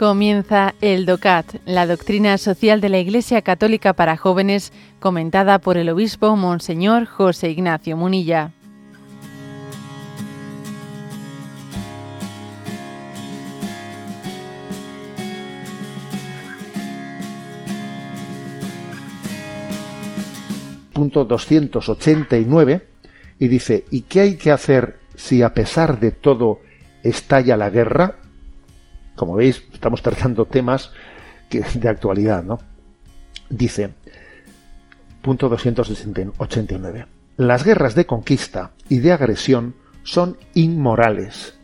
Comienza el DOCAT, la doctrina social de la Iglesia Católica para jóvenes, comentada por el obispo Monseñor José Ignacio Munilla. Punto 289 y dice, ¿y qué hay que hacer si a pesar de todo estalla la guerra? Como veis, estamos tratando temas de actualidad, ¿no? Dice, punto 289. Las guerras de conquista y de agresión son inmorales.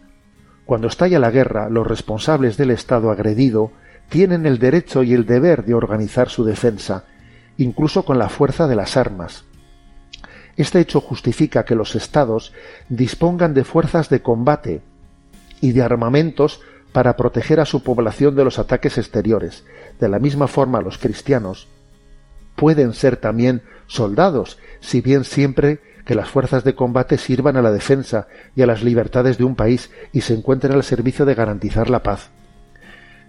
Cuando estalla la guerra, los responsables del Estado agredido tienen el derecho y el deber de organizar su defensa, incluso con la fuerza de las armas. Este hecho justifica que los Estados dispongan de fuerzas de combate y de armamentos para proteger a su población de los ataques exteriores. De la misma forma, los cristianos pueden ser también soldados, si bien siempre que las fuerzas de combate sirvan a la defensa y a las libertades de un país y se encuentren al servicio de garantizar la paz.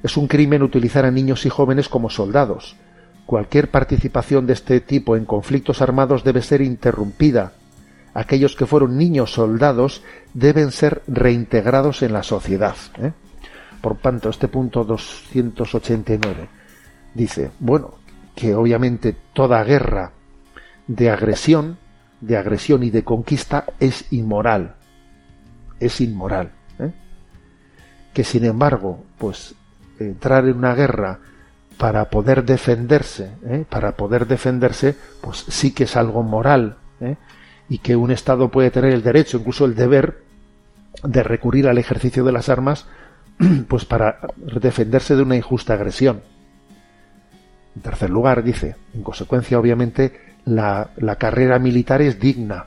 Es un crimen utilizar a niños y jóvenes como soldados. Cualquier participación de este tipo en conflictos armados debe ser interrumpida. Aquellos que fueron niños soldados deben ser reintegrados en la sociedad. ¿eh? Por tanto, este punto 289 dice, bueno, que obviamente toda guerra de agresión, de agresión y de conquista es inmoral. Es inmoral. ¿eh? Que sin embargo, pues entrar en una guerra para poder defenderse, ¿eh? para poder defenderse, pues sí que es algo moral, ¿eh? y que un Estado puede tener el derecho, incluso el deber, de recurrir al ejercicio de las armas pues para defenderse de una injusta agresión. En tercer lugar, dice, en consecuencia, obviamente, la, carrera militar es digna,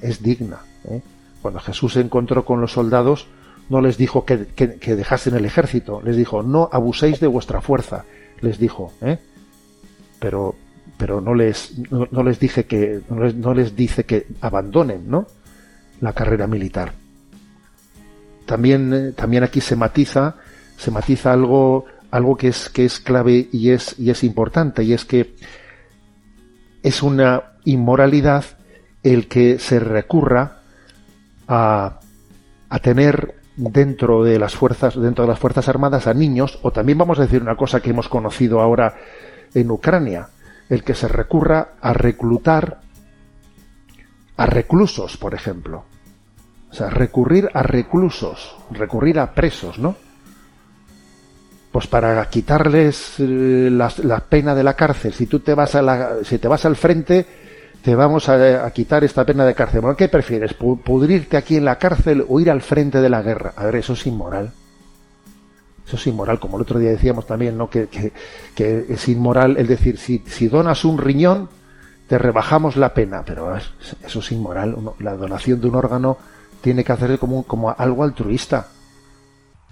es digna. ¿eh? Cuando Jesús se encontró con los soldados, no les dijo que, dejasen el ejército, les dijo, no abuséis de vuestra fuerza, les dijo, ¿eh? pero, pero no les, no, les dije que, no les, no les dice que abandonen, ¿no? La carrera militar también, eh, también aquí se matiza, se matiza algo, algo que es, que es clave y es, y es importante, y es que es una inmoralidad el que se recurra a, a tener dentro de las fuerzas, dentro de las fuerzas armadas a niños, o también vamos a decir una cosa que hemos conocido ahora en Ucrania, el que se recurra a reclutar a reclusos, por ejemplo. O sea, recurrir a reclusos, recurrir a presos, ¿no? Pues para quitarles eh, la, pena de la cárcel. Si tú te vas a la, si te vas al frente, te vamos a, quitar esta pena de cárcel. Bueno, ¿qué prefieres? ¿Pudrirte aquí en la cárcel o ir al frente de la guerra? A ver, eso es inmoral. Eso es inmoral, como el otro día decíamos también, ¿no? Que, que, es inmoral el decir, si, si donas un riñón, te rebajamos la pena. Pero eso es inmoral. La donación de un órgano tiene que hacerse como, como algo altruista.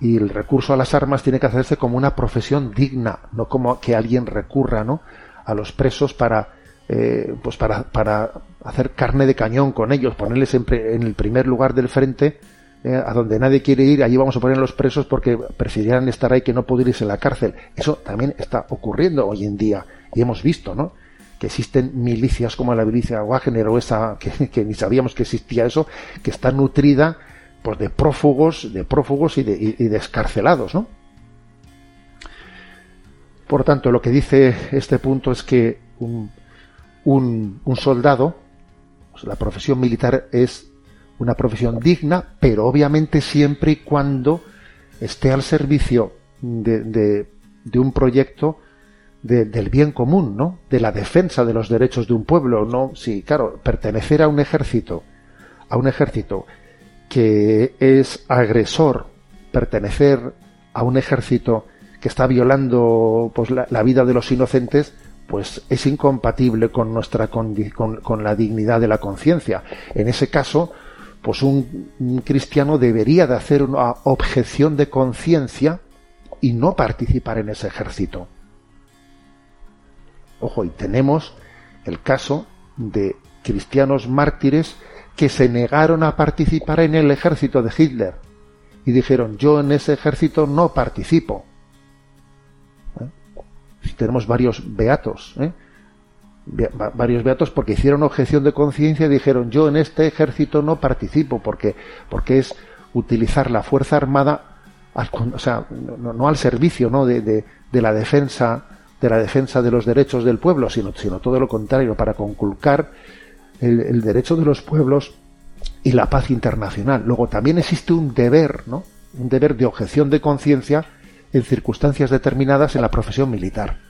Y el recurso a las armas tiene que hacerse como una profesión digna, no como que alguien recurra ¿no? a los presos para, eh, pues para, para hacer carne de cañón con ellos, ponerles en, en el primer lugar del frente, eh, a donde nadie quiere ir, allí vamos a poner a los presos porque preferirían estar ahí que no poder irse en la cárcel. Eso también está ocurriendo hoy en día y hemos visto, ¿no? Que existen milicias como la milicia Wagner o esa que, ni sabíamos que existía eso, que está nutrida pues, de prófugos, de prófugos y de, y, escarcelados, ¿no? Por tanto, lo que dice este punto es que un, un, soldado, pues, la profesión militar es una profesión digna, pero obviamente siempre y cuando esté al servicio de, de, de un proyecto del bien común, ¿no? De la defensa de los derechos de un pueblo, ¿no? Sí, claro, pertenecer a un ejército, a un ejército que es agresor, pertenecer a un ejército que está violando pues, la, vida de los inocentes, pues es incompatible con nuestra con, con la dignidad de la conciencia. En ese caso, pues un, un, cristiano debería de hacer una objeción de conciencia y no participar en ese ejército. Ojo, y tenemos el caso de cristianos mártires que se negaron a participar en el ejército de Hitler y dijeron yo en ese ejército no participo. tenemos varios beatos, ¿eh? varios beatos porque hicieron objeción de conciencia y dijeron yo en este ejército no participo porque porque es utilizar la fuerza armada o sea, no, al servicio ¿no? De, de, la defensa de la defensa de los derechos del pueblo sino, sino todo lo contrario para conculcar el, el derecho de los pueblos y la paz internacional. Luego también existe un deber no un deber de objeción de conciencia en circunstancias determinadas en la profesión militar